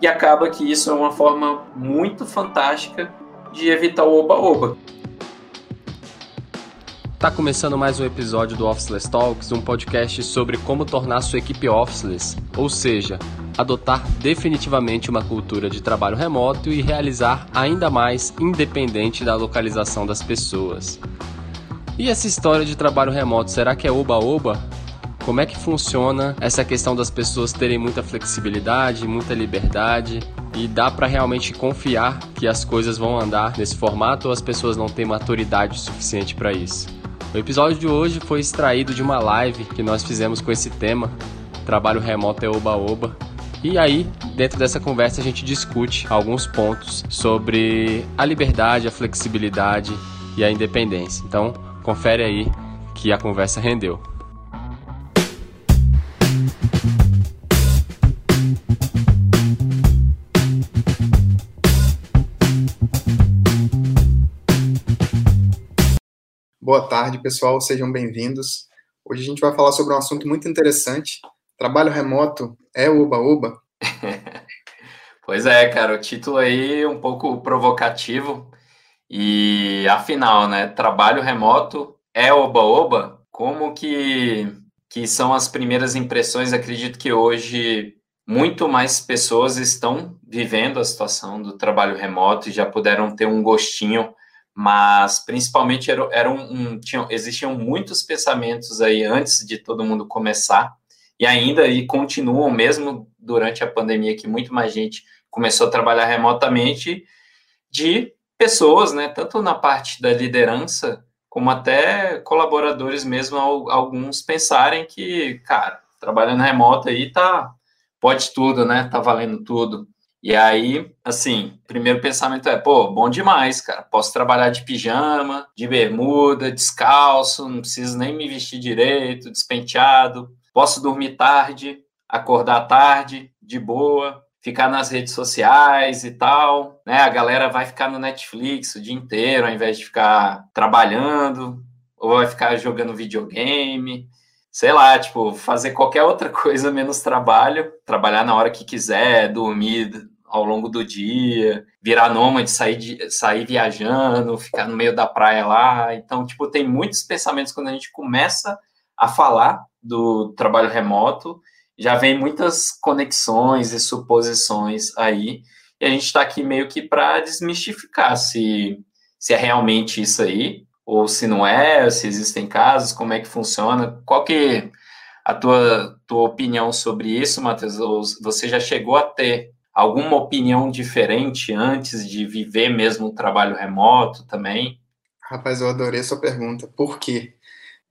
e acaba que isso é uma forma muito fantástica de evitar o oba-oba. Tá começando mais um episódio do Officeless Talks, um podcast sobre como tornar sua equipe officeless, ou seja, adotar definitivamente uma cultura de trabalho remoto e realizar ainda mais independente da localização das pessoas. E essa história de trabalho remoto, será que é oba-oba? Como é que funciona essa questão das pessoas terem muita flexibilidade, muita liberdade e dá para realmente confiar que as coisas vão andar nesse formato ou as pessoas não têm maturidade suficiente para isso? O episódio de hoje foi extraído de uma live que nós fizemos com esse tema, trabalho remoto é oba-oba. E aí, dentro dessa conversa, a gente discute alguns pontos sobre a liberdade, a flexibilidade e a independência. Então, confere aí que a conversa rendeu. Boa tarde, pessoal, sejam bem-vindos. Hoje a gente vai falar sobre um assunto muito interessante. Trabalho remoto é oba-oba? pois é, cara, o título aí é um pouco provocativo. E afinal, né, trabalho remoto é oba-oba? Como que, que são as primeiras impressões? Acredito que hoje muito mais pessoas estão vivendo a situação do trabalho remoto e já puderam ter um gostinho mas principalmente era, era um, um tinham, existiam muitos pensamentos aí antes de todo mundo começar e ainda e continuam mesmo durante a pandemia que muito mais gente começou a trabalhar remotamente de pessoas, né, tanto na parte da liderança como até colaboradores mesmo alguns pensarem que, cara, trabalhando remoto aí tá pode tudo, né? Tá valendo tudo. E aí, assim, primeiro pensamento é, pô, bom demais, cara. Posso trabalhar de pijama, de bermuda, descalço, não preciso nem me vestir direito, despenteado. Posso dormir tarde, acordar tarde, de boa, ficar nas redes sociais e tal, né? A galera vai ficar no Netflix o dia inteiro, ao invés de ficar trabalhando, ou vai ficar jogando videogame sei lá, tipo, fazer qualquer outra coisa menos trabalho, trabalhar na hora que quiser, dormir ao longo do dia, virar nômade, sair, de, sair viajando, ficar no meio da praia lá. Então, tipo, tem muitos pensamentos quando a gente começa a falar do trabalho remoto, já vem muitas conexões e suposições aí, e a gente está aqui meio que para desmistificar se, se é realmente isso aí, ou se não é, se existem casos, como é que funciona, qual que a tua, tua opinião sobre isso, Matheus? Você já chegou a ter alguma opinião diferente antes de viver mesmo um trabalho remoto também? Rapaz, eu adorei a sua pergunta. Por quê?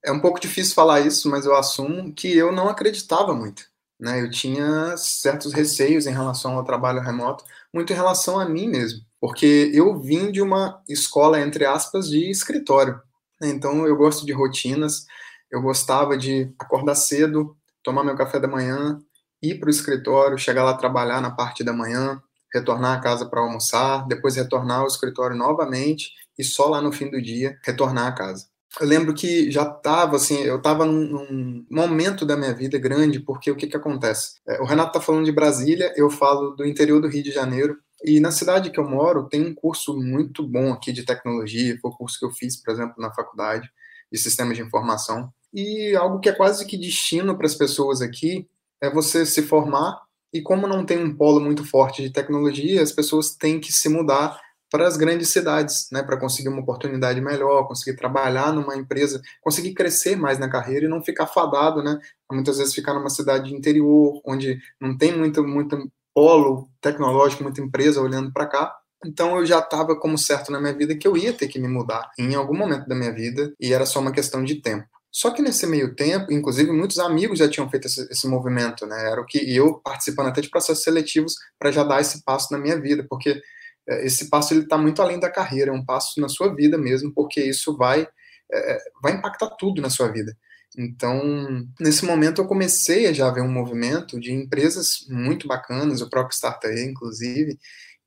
É um pouco difícil falar isso, mas eu assumo que eu não acreditava muito. Né? Eu tinha certos receios em relação ao trabalho remoto, muito em relação a mim mesmo porque eu vim de uma escola, entre aspas, de escritório. Então eu gosto de rotinas, eu gostava de acordar cedo, tomar meu café da manhã, ir para o escritório, chegar lá trabalhar na parte da manhã, retornar à casa para almoçar, depois retornar ao escritório novamente e só lá no fim do dia retornar à casa. Eu lembro que já estava assim, eu estava num, num, momento da minha vida grande, porque o que, que acontece? É, o Renato está falando de Brasília, eu falo do interior do Rio de Janeiro, e na cidade que eu moro, tem um curso muito bom aqui de tecnologia, foi o curso que eu fiz, por exemplo, na faculdade de sistemas de informação. E algo que é quase que destino para as pessoas aqui é você se formar e como não tem um polo muito forte de tecnologia, as pessoas têm que se mudar para as grandes cidades, né, para conseguir uma oportunidade melhor, conseguir trabalhar numa empresa, conseguir crescer mais na carreira e não ficar fadado, né, muitas vezes ficar numa cidade interior, onde não tem muito, muito polo tecnológico, muita empresa olhando para cá. Então eu já estava como certo na minha vida que eu ia ter que me mudar em algum momento da minha vida e era só uma questão de tempo. Só que nesse meio tempo, inclusive muitos amigos já tinham feito esse, esse movimento, né? Era o que eu participando até de processos seletivos para já dar esse passo na minha vida, porque é, esse passo ele está muito além da carreira, é um passo na sua vida mesmo, porque isso vai é, é vai impactar tudo na sua vida. Então, nesse momento eu comecei a já ver um movimento de empresas muito bacanas, o próprio Startup, inclusive,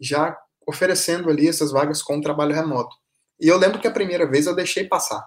já oferecendo ali essas vagas com trabalho remoto. E eu lembro que a primeira vez eu deixei passar,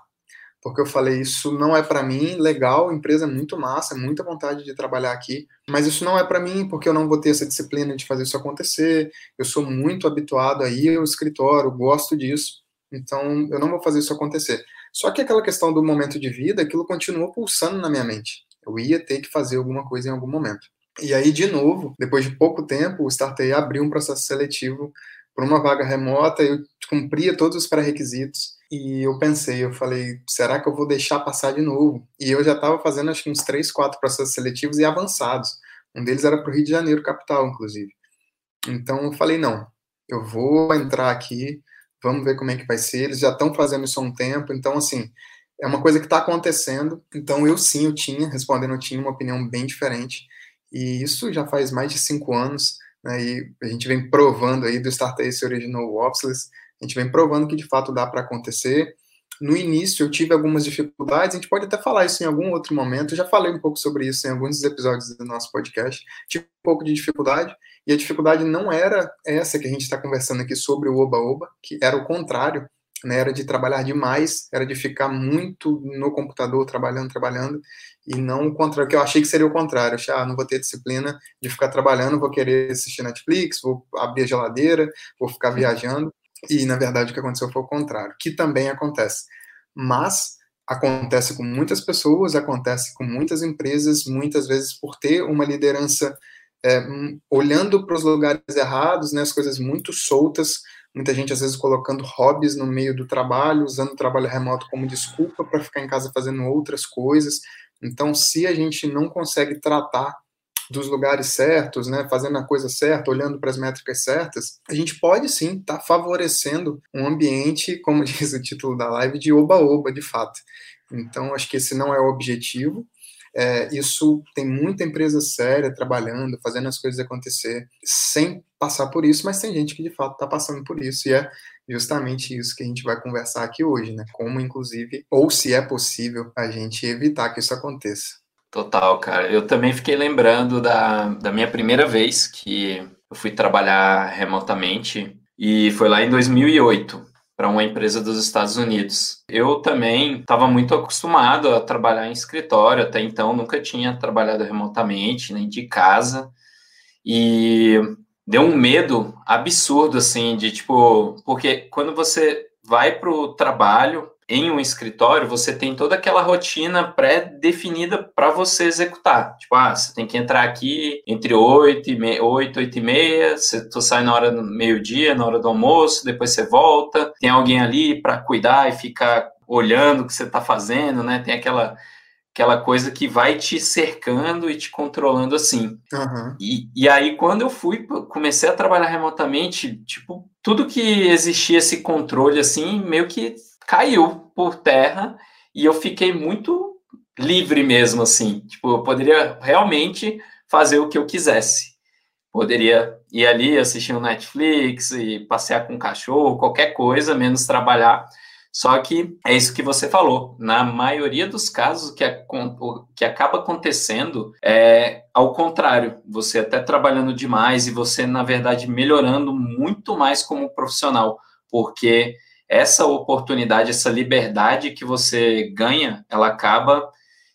porque eu falei, isso não é para mim, legal, empresa é muito massa, muita vontade de trabalhar aqui, mas isso não é para mim, porque eu não vou ter essa disciplina de fazer isso acontecer, eu sou muito habituado a ir ao escritório, gosto disso, então eu não vou fazer isso acontecer. Só que aquela questão do momento de vida, aquilo continuou pulsando na minha mente. Eu ia ter que fazer alguma coisa em algum momento. E aí, de novo, depois de pouco tempo, o Startei abriu um processo seletivo para uma vaga remota, eu cumpria todos os pré-requisitos e eu pensei, eu falei, será que eu vou deixar passar de novo? E eu já estava fazendo acho que uns três, quatro processos seletivos e avançados. Um deles era para o Rio de Janeiro, capital, inclusive. Então eu falei, não, eu vou entrar aqui, vamos ver como é que vai ser. Eles já estão fazendo isso há um tempo, então assim, é uma coisa que está acontecendo. Então eu sim, eu tinha, respondendo, eu tinha uma opinião bem diferente. E isso já faz mais de cinco anos né, e a gente vem provando aí do Startup se originou o a gente vem provando que de fato dá para acontecer. No início eu tive algumas dificuldades, a gente pode até falar isso em algum outro momento, eu já falei um pouco sobre isso em alguns episódios do nosso podcast, tive um pouco de dificuldade, e a dificuldade não era essa que a gente está conversando aqui sobre o Oba-Oba, que era o contrário, né, era de trabalhar demais, era de ficar muito no computador, trabalhando, trabalhando, e não o contrário, que eu achei que seria o contrário. Eu achei, ah, não vou ter disciplina de ficar trabalhando, vou querer assistir Netflix, vou abrir a geladeira, vou ficar viajando, e na verdade o que aconteceu foi o contrário, que também acontece. Mas acontece com muitas pessoas, acontece com muitas empresas, muitas vezes por ter uma liderança é, olhando para os lugares errados, né, as coisas muito soltas, muita gente às vezes colocando hobbies no meio do trabalho, usando o trabalho remoto como desculpa para ficar em casa fazendo outras coisas. Então, se a gente não consegue tratar dos lugares certos, né, fazendo a coisa certa, olhando para as métricas certas, a gente pode sim estar tá favorecendo um ambiente, como diz o título da live, de oba-oba, de fato. Então, acho que esse não é o objetivo. É, isso tem muita empresa séria trabalhando, fazendo as coisas acontecer sem passar por isso, mas tem gente que de fato está passando por isso e é justamente isso que a gente vai conversar aqui hoje, né? Como, inclusive, ou se é possível a gente evitar que isso aconteça. Total, cara. Eu também fiquei lembrando da, da minha primeira vez que eu fui trabalhar remotamente e foi lá em 2008 para uma empresa dos Estados Unidos. Eu também estava muito acostumado a trabalhar em escritório, até então nunca tinha trabalhado remotamente, nem de casa. E deu um medo absurdo, assim, de tipo, porque quando você vai para o trabalho, em um escritório, você tem toda aquela rotina pré-definida para você executar. Tipo, ah, você tem que entrar aqui entre 8 e, me... 8, 8 e meia, você, tu sai na hora do meio-dia, na hora do almoço, depois você volta, tem alguém ali para cuidar e ficar olhando o que você está fazendo, né? Tem aquela aquela coisa que vai te cercando e te controlando assim. Uhum. E, e aí, quando eu fui, comecei a trabalhar remotamente, tipo, tudo que existia esse controle, assim, meio que caiu por terra e eu fiquei muito livre mesmo, assim. Tipo, eu poderia realmente fazer o que eu quisesse. Poderia ir ali assistir um Netflix e passear com um cachorro, qualquer coisa, menos trabalhar. Só que é isso que você falou. Na maioria dos casos, que, o que acaba acontecendo é ao contrário. Você até trabalhando demais e você, na verdade, melhorando muito mais como profissional, porque essa oportunidade, essa liberdade que você ganha, ela acaba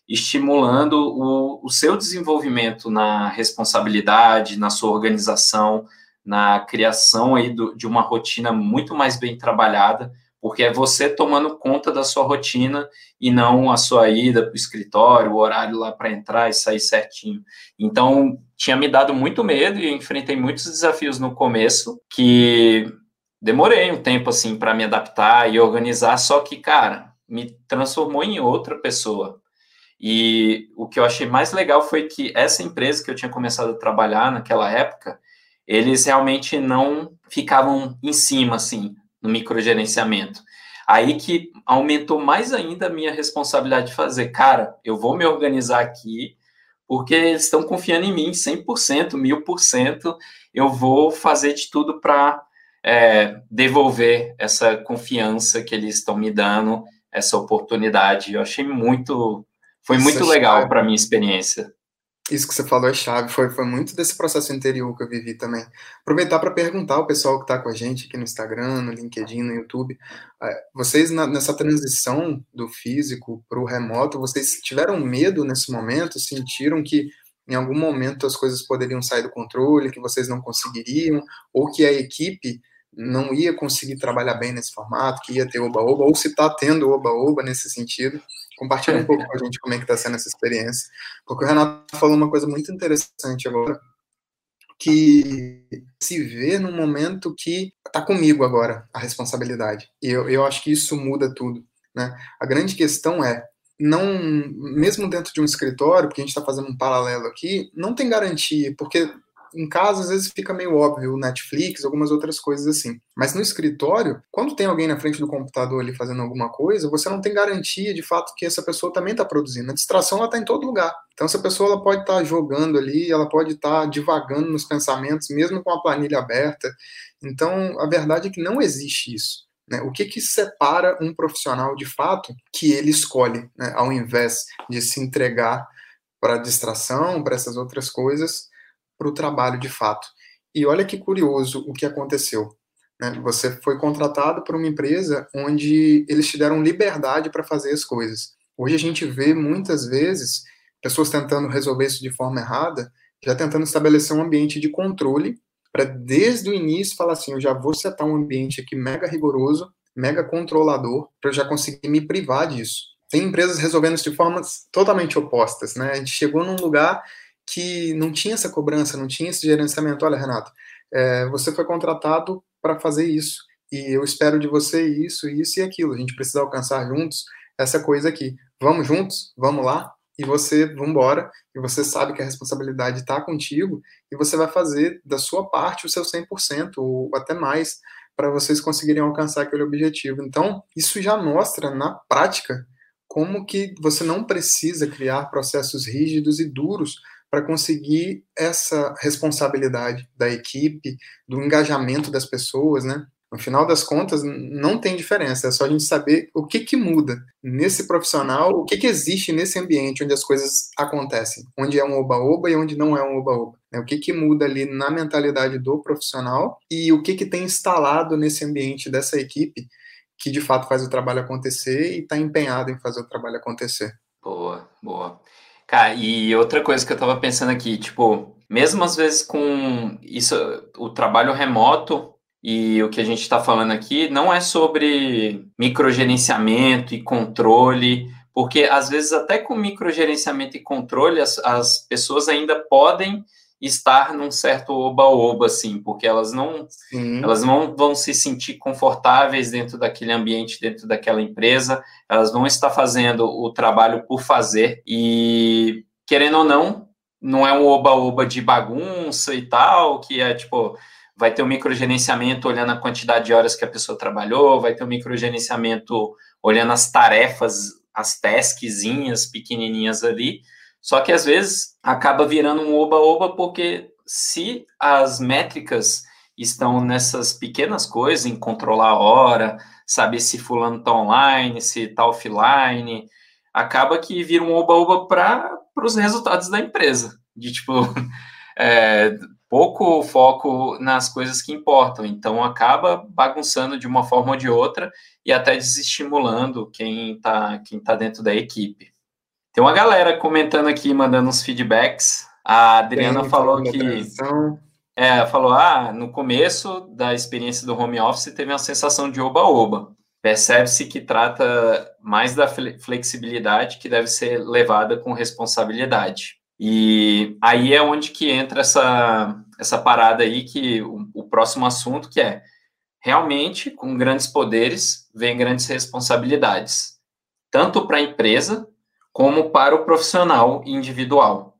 estimulando o, o seu desenvolvimento na responsabilidade, na sua organização, na criação aí do, de uma rotina muito mais bem trabalhada, porque é você tomando conta da sua rotina e não a sua ida para o escritório, o horário lá para entrar e sair certinho. Então, tinha me dado muito medo e enfrentei muitos desafios no começo que demorei um tempo assim para me adaptar e organizar, só que, cara, me transformou em outra pessoa. E o que eu achei mais legal foi que essa empresa que eu tinha começado a trabalhar naquela época, eles realmente não ficavam em cima, assim, no microgerenciamento. Aí que aumentou mais ainda a minha responsabilidade de fazer, cara, eu vou me organizar aqui, porque eles estão confiando em mim 100%, 1000%, eu vou fazer de tudo para é, devolver essa confiança que eles estão me dando, essa oportunidade. Eu achei muito, foi essa muito legal para minha experiência. Isso que você falou é chave, foi, foi muito desse processo interior que eu vivi também. Aproveitar para perguntar ao pessoal que está com a gente aqui no Instagram, no LinkedIn, no YouTube, é, vocês na, nessa transição do físico para o remoto, vocês tiveram medo nesse momento? Sentiram que em algum momento as coisas poderiam sair do controle, que vocês não conseguiriam, ou que a equipe não ia conseguir trabalhar bem nesse formato, que ia ter oba-oba, ou se está tendo oba-oba nesse sentido. Compartilha um pouco com a gente como é que está sendo essa experiência. Porque o Renato falou uma coisa muito interessante agora, que se vê num momento que está comigo agora a responsabilidade. E eu, eu acho que isso muda tudo. Né? A grande questão é, não, mesmo dentro de um escritório, porque a gente está fazendo um paralelo aqui, não tem garantia, porque em casa, às vezes fica meio óbvio, Netflix, algumas outras coisas assim. Mas no escritório, quando tem alguém na frente do computador ali fazendo alguma coisa, você não tem garantia de fato que essa pessoa também está produzindo. A distração ela está em todo lugar. Então essa pessoa ela pode estar tá jogando ali, ela pode estar tá divagando nos pensamentos, mesmo com a planilha aberta. Então a verdade é que não existe isso. Né? O que, que separa um profissional de fato que ele escolhe, né? ao invés de se entregar para distração, para essas outras coisas, para o trabalho de fato. E olha que curioso o que aconteceu. Né? Você foi contratado por uma empresa onde eles te deram liberdade para fazer as coisas. Hoje a gente vê muitas vezes pessoas tentando resolver isso de forma errada, já tentando estabelecer um ambiente de controle para desde o início falar assim, eu já vou setar um ambiente aqui mega rigoroso, mega controlador, para eu já conseguir me privar disso. Tem empresas resolvendo isso de formas totalmente opostas, né? A gente chegou num lugar que não tinha essa cobrança, não tinha esse gerenciamento. Olha, Renato, é, você foi contratado para fazer isso, e eu espero de você isso, isso e aquilo. A gente precisa alcançar juntos essa coisa aqui. Vamos juntos? Vamos lá? E você, vamos embora, e você sabe que a responsabilidade está contigo, e você vai fazer da sua parte o seu 100%, ou até mais, para vocês conseguirem alcançar aquele objetivo. Então, isso já mostra na prática como que você não precisa criar processos rígidos e duros para conseguir essa responsabilidade da equipe, do engajamento das pessoas, né? No final das contas, não tem diferença, é só a gente saber o que, que muda nesse profissional, o que, que existe nesse ambiente onde as coisas acontecem, onde é um oba-oba e onde não é um oba-oba. Né? O que, que muda ali na mentalidade do profissional e o que, que tem instalado nesse ambiente dessa equipe que de fato faz o trabalho acontecer e está empenhado em fazer o trabalho acontecer. Boa, boa. Cara, e outra coisa que eu tava pensando aqui, tipo, mesmo às vezes com isso, o trabalho remoto e o que a gente está falando aqui não é sobre microgerenciamento e controle, porque às vezes até com microgerenciamento e controle as, as pessoas ainda podem estar num certo oba-oba, assim, porque elas não, elas não vão se sentir confortáveis dentro daquele ambiente, dentro daquela empresa, elas vão estar fazendo o trabalho por fazer, e querendo ou não, não é um oba-oba de bagunça e tal, que é tipo, vai ter um microgerenciamento olhando a quantidade de horas que a pessoa trabalhou, vai ter um microgerenciamento olhando as tarefas, as taskzinhas pequenininhas ali, só que às vezes acaba virando um oba-oba porque se as métricas estão nessas pequenas coisas, em controlar a hora, saber se fulano está online, se está offline, acaba que vira um oba-oba para os resultados da empresa. De tipo, é, pouco foco nas coisas que importam. Então acaba bagunçando de uma forma ou de outra e até desestimulando quem está quem tá dentro da equipe. Tem uma galera comentando aqui, mandando uns feedbacks. A Adriana Tem, falou que. É, falou: ah, no começo da experiência do home office teve uma sensação de oba-oba. Percebe-se que trata mais da flexibilidade que deve ser levada com responsabilidade. E aí é onde que entra essa, essa parada aí, que o, o próximo assunto, que é realmente, com grandes poderes, vem grandes responsabilidades. Tanto para a empresa, como para o profissional individual.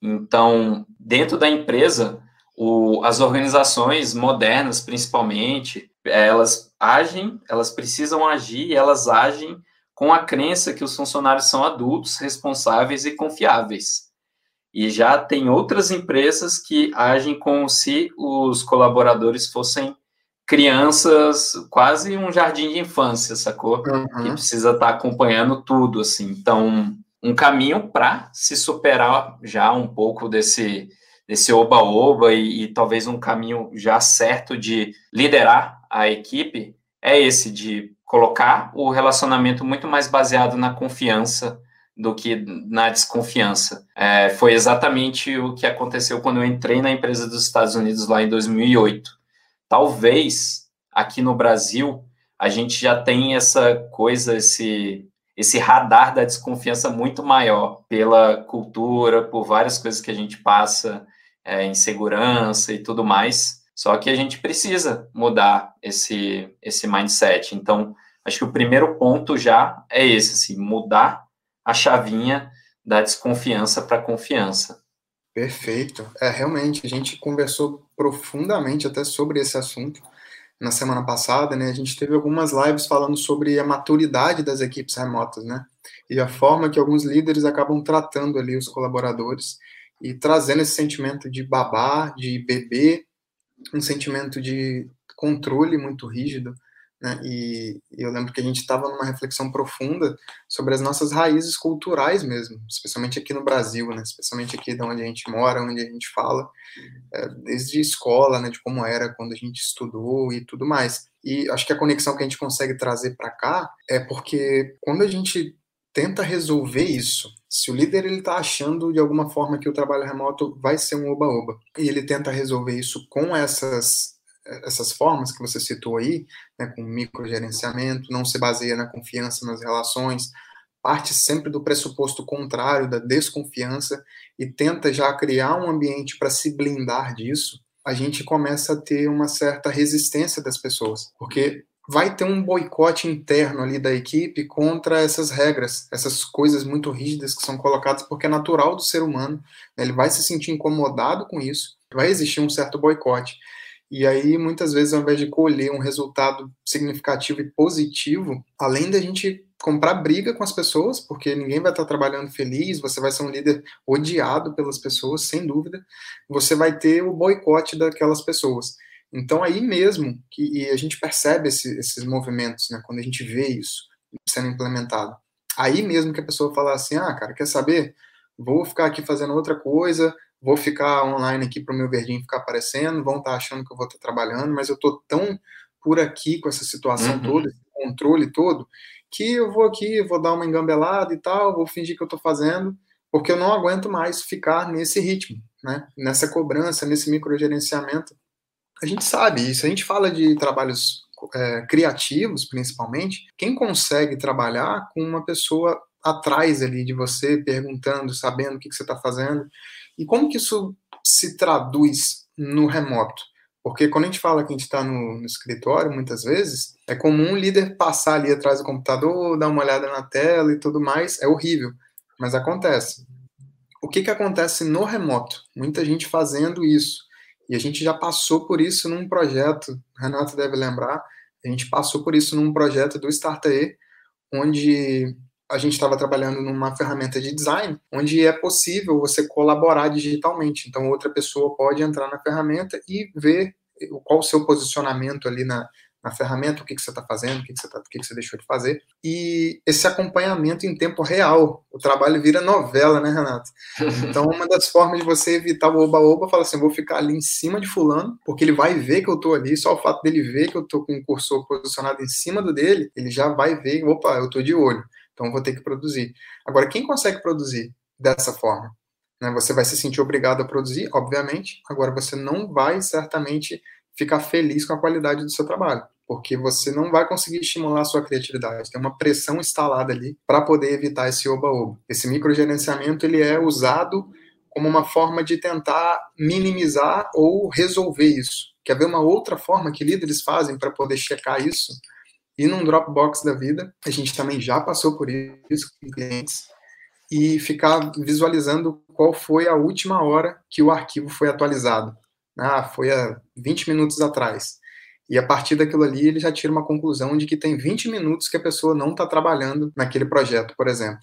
Então, dentro da empresa, o, as organizações modernas, principalmente, elas agem, elas precisam agir elas agem com a crença que os funcionários são adultos, responsáveis e confiáveis. E já tem outras empresas que agem como se os colaboradores fossem crianças, quase um jardim de infância, sacou? Uhum. Que precisa estar tá acompanhando tudo, assim. Então, um caminho para se superar já um pouco desse desse oba-oba e, e, talvez um caminho já certo de liderar a equipe é esse de colocar o relacionamento muito mais baseado na confiança do que na desconfiança. É, foi exatamente o que aconteceu quando eu entrei na empresa dos Estados Unidos lá em 2008. Talvez aqui no Brasil a gente já tem essa coisa, esse esse radar da desconfiança muito maior pela cultura, por várias coisas que a gente passa, é, insegurança e tudo mais. Só que a gente precisa mudar esse, esse mindset. Então, acho que o primeiro ponto já é esse, assim, mudar a chavinha da desconfiança para confiança. Perfeito. É, realmente, a gente conversou profundamente até sobre esse assunto na semana passada, né? A gente teve algumas lives falando sobre a maturidade das equipes remotas, né? E a forma que alguns líderes acabam tratando ali os colaboradores e trazendo esse sentimento de babar, de beber, um sentimento de controle muito rígido, né? E, eu lembro que a gente estava numa reflexão profunda sobre as nossas raízes culturais mesmo, especialmente aqui no Brasil, né? Especialmente aqui de onde a gente mora, onde a gente fala, é, desde escola, né? De como era quando a gente estudou e tudo mais. E acho que a conexão que a gente consegue trazer para cá é porque quando a gente tenta resolver isso. Se o líder ele está achando de alguma forma que o trabalho remoto vai ser um oba-oba e ele tenta resolver isso com essas essas formas que você citou aí, né, com microgerenciamento, não se baseia na confiança nas relações, parte sempre do pressuposto contrário, da desconfiança, e tenta já criar um ambiente para se blindar disso, a gente começa a ter uma certa resistência das pessoas, porque vai ter um boicote interno ali da equipe contra essas regras, essas coisas muito rígidas que são colocadas, porque é natural do ser humano, né? ele vai se sentir incomodado com isso, vai existir um certo boicote. E aí, muitas vezes, ao invés de colher um resultado significativo e positivo, além da gente comprar briga com as pessoas, porque ninguém vai estar trabalhando feliz, você vai ser um líder odiado pelas pessoas, sem dúvida, você vai ter o boicote daquelas pessoas. Então, aí mesmo que a gente percebe esse, esses movimentos, né, quando a gente vê isso sendo implementado. Aí mesmo que a pessoa fala assim: ah, cara, quer saber? Vou ficar aqui fazendo outra coisa, vou ficar online aqui para o meu verdinho ficar aparecendo, vão estar tá achando que eu vou estar tá trabalhando, mas eu estou tão por aqui com essa situação uhum. toda, esse controle todo, que eu vou aqui, vou dar uma engambelada e tal, vou fingir que eu estou fazendo, porque eu não aguento mais ficar nesse ritmo, né? nessa cobrança, nesse microgerenciamento a gente sabe isso. A gente fala de trabalhos é, criativos, principalmente. Quem consegue trabalhar com uma pessoa atrás ali de você, perguntando, sabendo o que, que você está fazendo, e como que isso se traduz no remoto? Porque quando a gente fala que a gente está no, no, escritório, muitas vezes, é comum o líder passar ali atrás do computador, dar uma olhada na tela e tudo mais. É horrível, mas acontece. O que, que acontece no remoto? Muita gente fazendo isso. E a gente já passou por isso num projeto, Renato deve lembrar, a gente passou por isso num projeto do Startae, onde a gente estava trabalhando numa ferramenta de design, onde é possível você colaborar digitalmente. Então, outra pessoa pode entrar na ferramenta e ver qual o seu posicionamento ali na, na ferramenta, o que, que você está fazendo, o, que, que, você tá, o que, que você deixou de fazer. E esse acompanhamento em tempo real. O trabalho vira novela, né, Renato? Então, uma das formas de você evitar o oba-oba, fala assim, vou ficar ali em cima de fulano, porque ele vai ver que eu estou ali, só o fato dele ver que eu estou com o cursor posicionado em cima do dele, ele já vai ver, opa, eu estou de olho, então vou ter que produzir. Agora, quem consegue produzir dessa forma? Né, você vai se sentir obrigado a produzir, obviamente, agora você não vai certamente ficar feliz com a qualidade do seu trabalho porque você não vai conseguir estimular a sua criatividade. Tem uma pressão instalada ali para poder evitar esse oba-oba. Esse microgerenciamento ele é usado como uma forma de tentar minimizar ou resolver isso. Quer ver uma outra forma que líderes fazem para poder checar isso? E num Dropbox da vida, a gente também já passou por isso com clientes, e ficar visualizando qual foi a última hora que o arquivo foi atualizado. Ah, foi há 20 minutos atrás. E a partir daquilo ali, ele já tira uma conclusão de que tem 20 minutos que a pessoa não está trabalhando naquele projeto, por exemplo.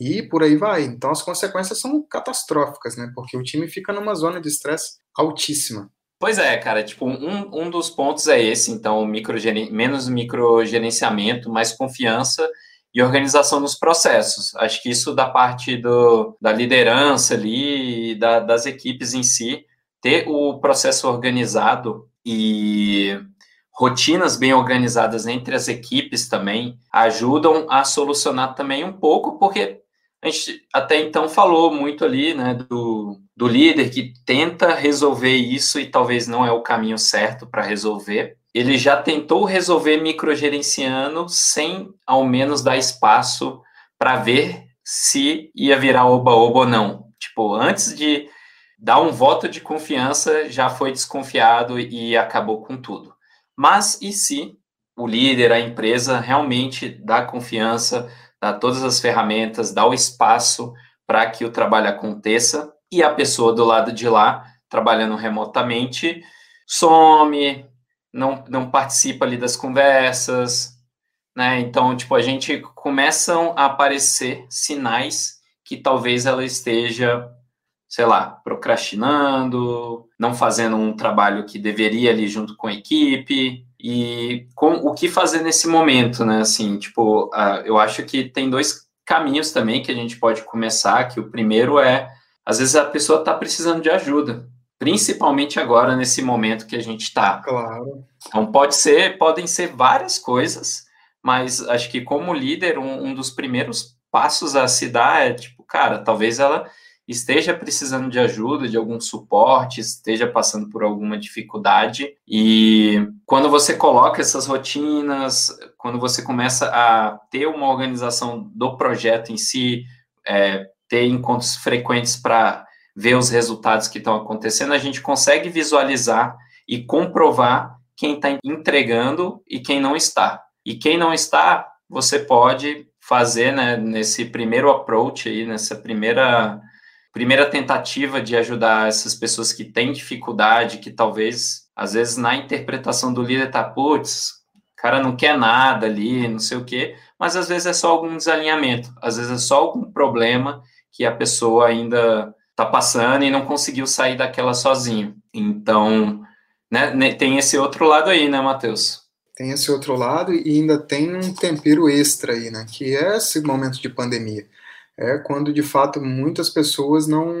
E por aí vai. Então as consequências são catastróficas, né? Porque o time fica numa zona de estresse altíssima. Pois é, cara, tipo, um, um dos pontos é esse, então, microgeren... menos microgerenciamento, mais confiança. E organização nos processos. Acho que isso da parte do, da liderança ali, da, das equipes em si, ter o processo organizado e rotinas bem organizadas entre as equipes também ajudam a solucionar também um pouco, porque a gente até então falou muito ali, né, do, do líder que tenta resolver isso e talvez não é o caminho certo para resolver. Ele já tentou resolver microgerenciando sem ao menos dar espaço para ver se ia virar oba-oba ou não. Tipo, antes de dar um voto de confiança, já foi desconfiado e acabou com tudo. Mas e se o líder, a empresa realmente dá confiança, dá todas as ferramentas, dá o espaço para que o trabalho aconteça e a pessoa do lado de lá, trabalhando remotamente, some, não, não participa ali das conversas, né? Então, tipo, a gente começam a aparecer sinais que talvez ela esteja, sei lá, procrastinando, não fazendo um trabalho que deveria ali junto com a equipe, e com o que fazer nesse momento, né? Assim, tipo, uh, eu acho que tem dois caminhos também que a gente pode começar, que o primeiro é, às vezes a pessoa está precisando de ajuda, principalmente agora nesse momento que a gente está. Claro. Então pode ser, podem ser várias coisas, mas acho que como líder, um, um dos primeiros passos a se dar é, tipo, cara, talvez ela esteja precisando de ajuda, de algum suporte, esteja passando por alguma dificuldade. E quando você coloca essas rotinas, quando você começa a ter uma organização do projeto em si, é, ter encontros frequentes para ver os resultados que estão acontecendo, a gente consegue visualizar e comprovar quem está entregando e quem não está. E quem não está, você pode fazer né, nesse primeiro approach aí, nessa primeira primeira tentativa de ajudar essas pessoas que têm dificuldade, que talvez, às vezes, na interpretação do líder tá, putz, cara não quer nada ali, não sei o quê, mas às vezes é só algum desalinhamento, às vezes é só algum problema que a pessoa ainda tá passando e não conseguiu sair daquela sozinho. Então, né, tem esse outro lado aí, né, Matheus? Tem esse outro lado e ainda tem um tempero extra aí, né, que é esse momento de pandemia é quando de fato muitas pessoas não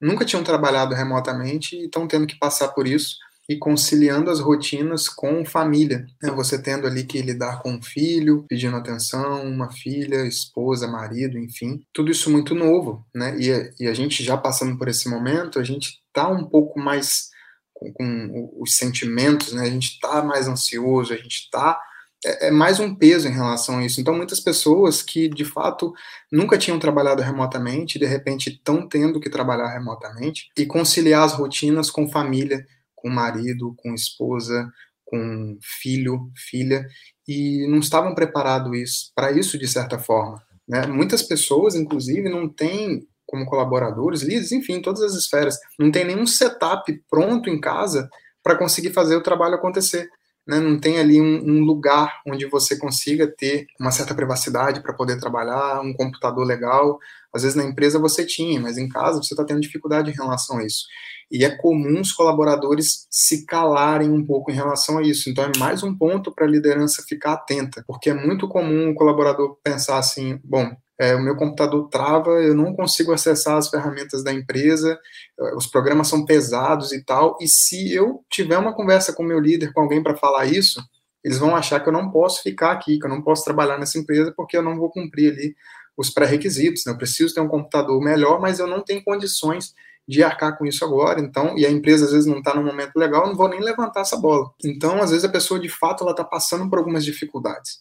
nunca tinham trabalhado remotamente e estão tendo que passar por isso e conciliando as rotinas com família. Né? Você tendo ali que lidar com um filho, pedindo atenção, uma filha, esposa, marido, enfim, tudo isso muito novo, né? E, e a gente já passando por esse momento, a gente está um pouco mais com, com, os sentimentos, né? A gente está mais ansioso, a gente está é, é, mais um peso em relação a isso. Então, muitas pessoas que, de fato, nunca tinham trabalhado remotamente, de repente estão tendo que trabalhar remotamente e conciliar as rotinas com família, com marido, com esposa, com filho, filha, e não estavam preparados para isso, de certa forma. Né? Muitas pessoas, inclusive, não têm como colaboradores, líderes, enfim, todas as esferas, não tem nenhum setup pronto em casa para conseguir fazer o trabalho acontecer né, não tem ali um, um, lugar onde você consiga ter uma certa privacidade para poder trabalhar, um computador legal. Às vezes na empresa você tinha, mas em casa você está tendo dificuldade em relação a isso. E é comum os colaboradores se calarem um pouco em relação a isso. Então é mais um ponto para a liderança ficar atenta, porque é muito comum o colaborador pensar assim: bom, é, o meu computador trava, eu não consigo acessar as ferramentas da empresa, é, os programas são pesados e tal. E se eu tiver uma conversa com meu líder, com alguém para falar isso, eles vão achar que eu não posso ficar aqui, que eu não posso trabalhar nessa empresa porque eu não vou cumprir ali os pré-requisitos. Né? Eu preciso ter um computador melhor, mas eu não tenho condições de arcar com isso agora. Então, e a empresa às vezes não está no momento legal, eu não vou nem levantar essa bola. Então, às vezes a pessoa de fato ela está passando por algumas dificuldades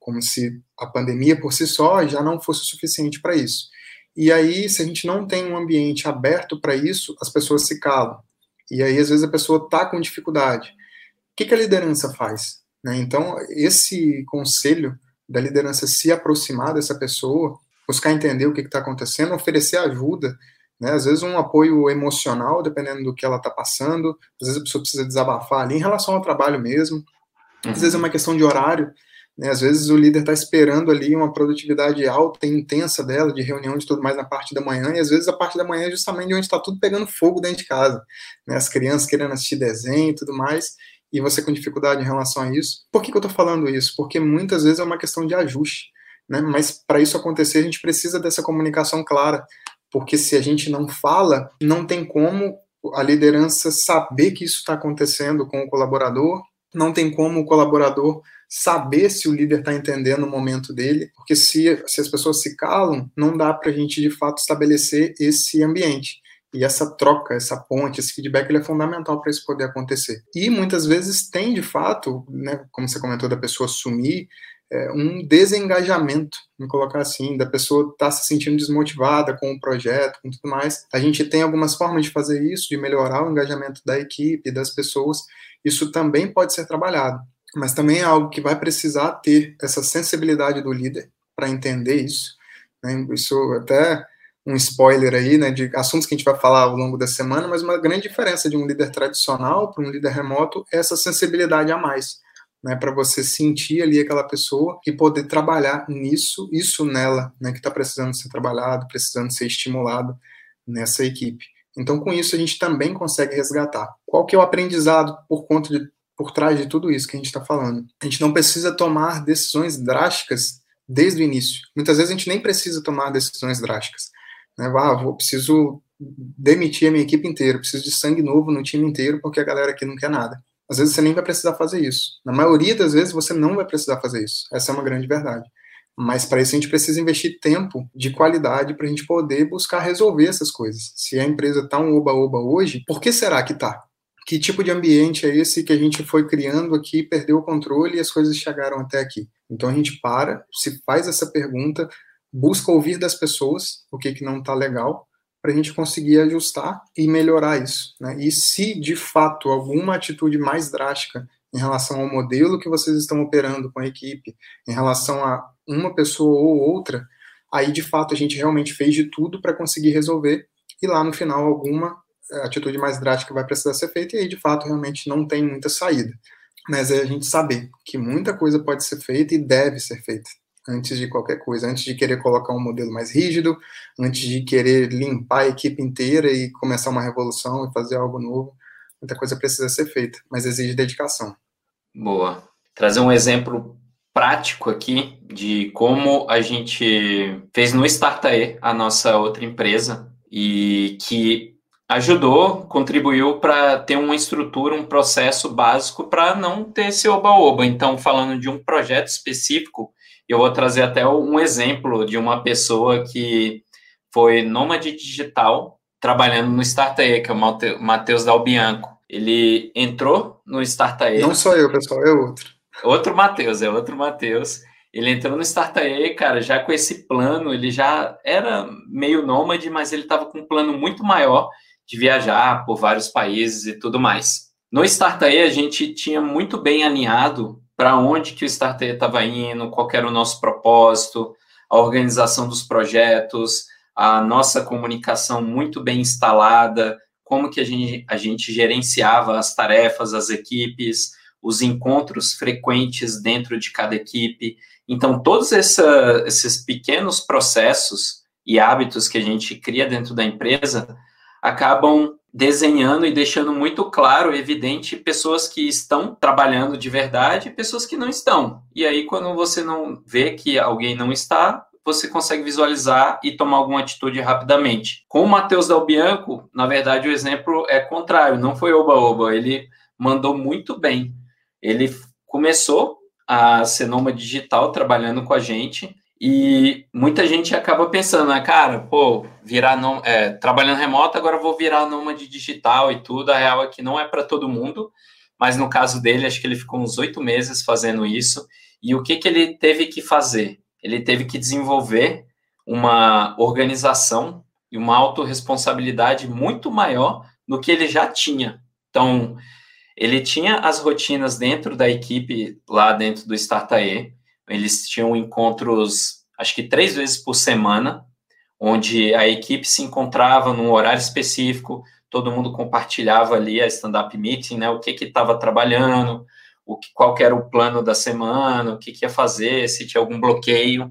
como se a pandemia por si só já não fosse suficiente para isso. E aí, se a gente não tem um ambiente aberto para isso, as pessoas se calam. E aí, às vezes, a pessoa está com dificuldade. O que, que a liderança faz? Né? Então, esse conselho da liderança se aproximar dessa pessoa, buscar entender o que está acontecendo, oferecer ajuda, né? às vezes um apoio emocional, dependendo do que ela está passando, às vezes a pessoa precisa desabafar ali em relação ao trabalho mesmo, às vezes é uma questão de horário, né? Às vezes o líder está esperando ali uma produtividade alta e intensa dela, de reunião de tudo mais na parte da manhã, e às vezes a parte da manhã é justamente onde está tudo pegando fogo dentro de casa. Né? As crianças querendo assistir desenho e tudo mais, e você com dificuldade em relação a isso. Por que, que eu estou falando isso? Porque muitas vezes é uma questão de ajuste. né? Mas para isso acontecer, a gente precisa dessa comunicação clara, porque se a gente não fala, não tem como a liderança saber que isso está acontecendo com o colaborador, não tem como o colaborador saber se o líder está entendendo o momento dele, porque se, se as pessoas se calam, não dá para a gente de fato estabelecer esse ambiente. E essa troca, essa ponte, esse feedback, ele é fundamental para isso poder acontecer. E muitas vezes tem, de fato, né, como você comentou, da pessoa sumir, é, um desengajamento, vamos colocar assim, da pessoa estar tá se sentindo desmotivada com o projeto, com tudo mais. A gente tem algumas formas de fazer isso, de melhorar o engajamento da equipe, das pessoas. Isso também pode ser trabalhado, mas também é algo que vai precisar ter essa sensibilidade do líder para entender isso. Né? Isso até um spoiler aí, né, de assuntos que a gente vai falar ao longo da semana, mas uma grande diferença de um líder tradicional para um líder remoto é essa sensibilidade a mais né, para você sentir ali aquela pessoa e poder trabalhar nisso, isso nela, né, que está precisando ser trabalhado, precisando ser estimulado nessa equipe. Então, com isso, a gente também consegue resgatar. Qual que é o aprendizado por conta de, por trás de tudo isso que a gente está falando? A gente não precisa tomar decisões drásticas desde o início. Muitas vezes a gente nem precisa tomar decisões drásticas. Né? Ah, vou, preciso demitir a minha equipe inteira, preciso de sangue novo no time inteiro porque a galera aqui não quer nada. Às vezes você nem vai precisar fazer isso. Na maioria das vezes você não vai precisar fazer isso. Essa é uma grande verdade. Mas para isso a gente precisa investir tempo de qualidade para a gente poder buscar resolver essas coisas. Se a empresa está um oba-oba hoje, por que será que está? Que tipo de ambiente é esse que a gente foi criando aqui, perdeu o controle e as coisas chegaram até aqui? Então a gente para, se faz essa pergunta, busca ouvir das pessoas o que, que não está legal para a gente conseguir ajustar e melhorar isso. Né? E se de fato alguma atitude mais drástica em relação ao modelo que vocês estão operando com a equipe, em relação a uma pessoa ou outra, aí de fato a gente realmente fez de tudo para conseguir resolver e lá no final alguma eh, atitude mais drástica vai precisar ser feita e aí de fato realmente não tem muita saída. Mas é a gente saber que muita coisa pode ser feita e deve ser feita antes de qualquer coisa, antes de querer colocar um modelo mais rígido, antes de querer limpar a equipe inteira e começar uma revolução e fazer algo novo. Muita coisa precisa ser feita, mas exige dedicação. Boa. Trazer um exemplo prático aqui de como a gente fez no Startae, a nossa outra empresa, e que ajudou, contribuiu para ter uma estrutura, um processo básico para não ter esse oba-oba. Então, falando de um projeto específico, eu vou trazer até um exemplo de uma pessoa que foi nômade digital trabalhando no Startae, que é o Matheus Dalbianco. Ele entrou no Startae. Não sou eu, pessoal, é outro. Outro Matheus, é outro Matheus. Ele entrou no Startae, cara, já com esse plano, ele já era meio nômade, mas ele estava com um plano muito maior de viajar por vários países e tudo mais. No Startae, a gente tinha muito bem alinhado para onde que o Starter estava indo, qual era o nosso propósito, a organização dos projetos, a nossa comunicação muito bem instalada, como que a gente, a gente gerenciava as tarefas, as equipes, os encontros frequentes dentro de cada equipe. Então, todos essa, esses pequenos processos e hábitos que a gente cria dentro da empresa acabam desenhando e deixando muito claro, evidente, pessoas que estão trabalhando de verdade e pessoas que não estão. E aí, quando você não vê que alguém não está, você consegue visualizar e tomar alguma atitude rapidamente. Com o Matheus Del Bianco, na verdade, o exemplo é contrário, não foi oba-oba, ele mandou muito bem. Ele começou a ser nômade digital trabalhando com a gente, e muita gente acaba pensando, né, cara, pô, virar não, é, trabalhando remoto, agora vou virar nômade digital e tudo. A real é que não é para todo mundo, mas no caso dele, acho que ele ficou uns oito meses fazendo isso. E o que, que ele teve que fazer? Ele teve que desenvolver uma organização e uma autorresponsabilidade muito maior do que ele já tinha. Então, ele tinha as rotinas dentro da equipe lá dentro do Startae, eles tinham encontros, acho que três vezes por semana, onde a equipe se encontrava num horário específico, todo mundo compartilhava ali a stand-up meeting, né, o que que estava trabalhando, o que, qual que era o plano da semana, o que, que ia fazer, se tinha algum bloqueio.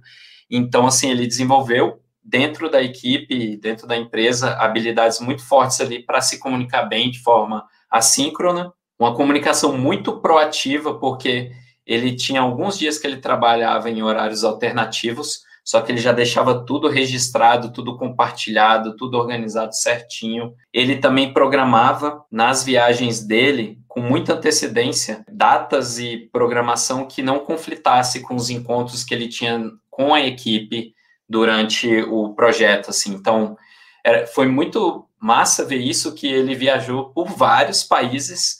Então, assim, ele desenvolveu dentro da equipe, dentro da empresa, habilidades muito fortes ali para se comunicar bem de forma assíncrona, uma comunicação muito proativa, porque ele tinha alguns dias que ele trabalhava em horários alternativos, só que ele já deixava tudo registrado, tudo compartilhado, tudo organizado certinho. Ele também programava nas viagens dele com muita antecedência datas e programação que não conflitasse com os encontros que ele tinha com a equipe durante o projeto, assim. Então, era, foi muito massa ver isso que ele viajou por vários países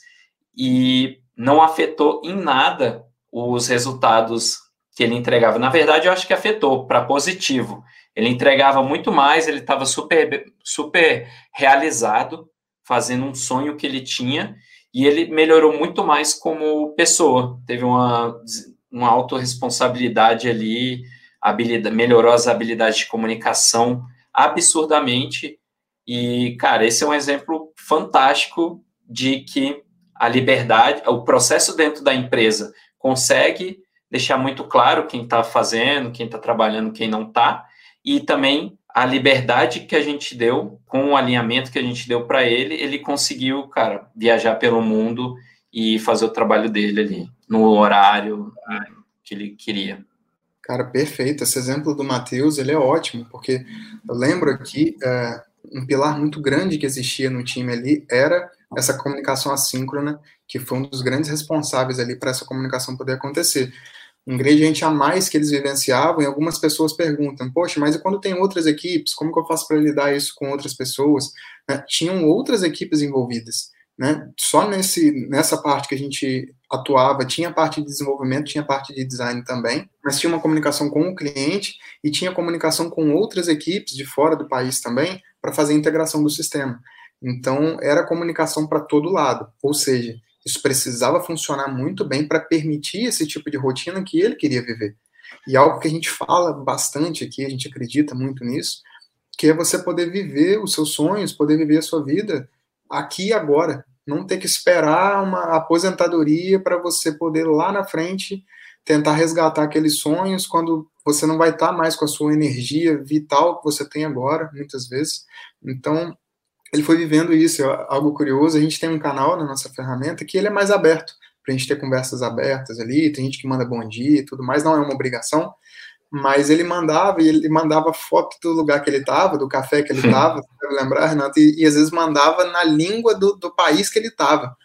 e não afetou em nada os resultados que ele entregava. Na verdade, eu acho que afetou para positivo. Ele entregava muito mais, ele estava super, super realizado, fazendo um sonho que ele tinha, e ele melhorou muito mais como pessoa. Teve uma, uma autorresponsabilidade ali, habilidade, melhorou as habilidades de comunicação absurdamente. E, cara, esse é um exemplo fantástico de que a liberdade, o processo dentro da empresa consegue deixar muito claro quem está fazendo, quem está trabalhando, quem não está, e também a liberdade que a gente deu, com o alinhamento que a gente deu para ele, ele conseguiu, cara, viajar pelo mundo e fazer o trabalho dele ali, no horário que ele queria. Cara, perfeito. Esse exemplo do Matheus, ele é ótimo, porque eu lembro aqui, é, um pilar muito grande que existia no time ali era essa comunicação assíncrona, que foi um dos grandes responsáveis ali para essa comunicação poder acontecer ingrediente a mais que eles vivenciavam, e algumas pessoas perguntam, poxa, mas e quando tem outras equipes, como que eu faço para lidar isso com outras pessoas? Né? Tinham outras equipes envolvidas, né? Só nesse, nessa parte que a gente atuava, tinha parte de desenvolvimento, tinha parte de design também, mas tinha uma comunicação com o cliente e tinha comunicação com outras equipes de fora do país também, para fazer a integração do sistema. Então, era comunicação para todo lado, ou seja, isso precisava funcionar muito bem para permitir esse tipo de rotina que ele queria viver. E algo que a gente fala bastante aqui, a gente acredita muito nisso, que é você poder viver os seus sonhos, poder viver a sua vida aqui e agora. Não ter que esperar uma aposentadoria para você poder lá na frente tentar resgatar aqueles sonhos quando você não vai estar mais com a sua energia vital que você tem agora, muitas vezes. Então, ele foi vivendo isso, é algo curioso. A gente tem um canal na nossa ferramenta que ele é mais aberto, para a gente ter conversas abertas ali. Tem gente que manda bom dia e tudo mais, não é uma obrigação, mas ele mandava e ele mandava foto do lugar que ele estava, do café que ele estava, deve lembrar, Renato, e, e, às vezes mandava na língua do, do país que ele estava.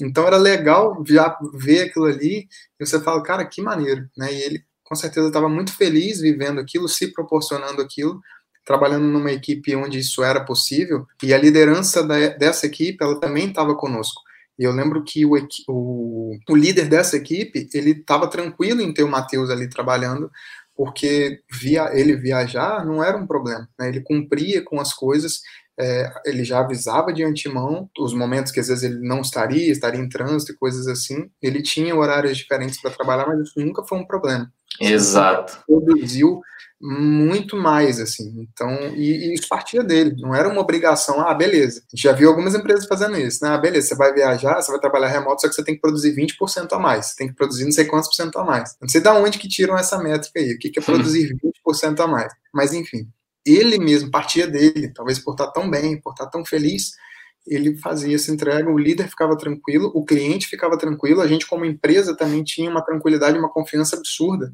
Então era legal já ver aquilo ali e você fala, cara, que maneiro, né? E ele com certeza estava muito feliz vivendo aquilo, se proporcionando aquilo, trabalhando numa equipe onde isso era possível, e a liderança da, dessa equipe, ela também estava conosco. E eu lembro que o, o, o líder dessa equipe, ele estava tranquilo em ter o Matheus ali trabalhando, porque via, ele viajar não era um problema, né? ele cumpria com as coisas, é, ele já avisava de antemão os momentos que às vezes ele não estaria, estaria em trânsito e coisas assim, ele tinha horários diferentes para trabalhar, mas isso nunca foi um problema. Exato. Produziu muito mais, assim. Então, e, e, isso partia dele, não era uma obrigação, ah, beleza. Já viu algumas empresas fazendo isso, né? Ah, beleza, você vai viajar, você vai trabalhar remoto, só que você tem que produzir 20% a mais, você tem que produzir não sei quantos por cento a mais. Não sei de onde que tiram essa métrica aí, o que, que é produzir 20% a mais. Mas, enfim, ele mesmo partia dele, talvez por estar tão bem, por estar tão feliz, ele fazia essa entrega, o líder ficava tranquilo, o cliente ficava tranquilo, a gente como empresa também tinha uma tranquilidade, uma confiança absurda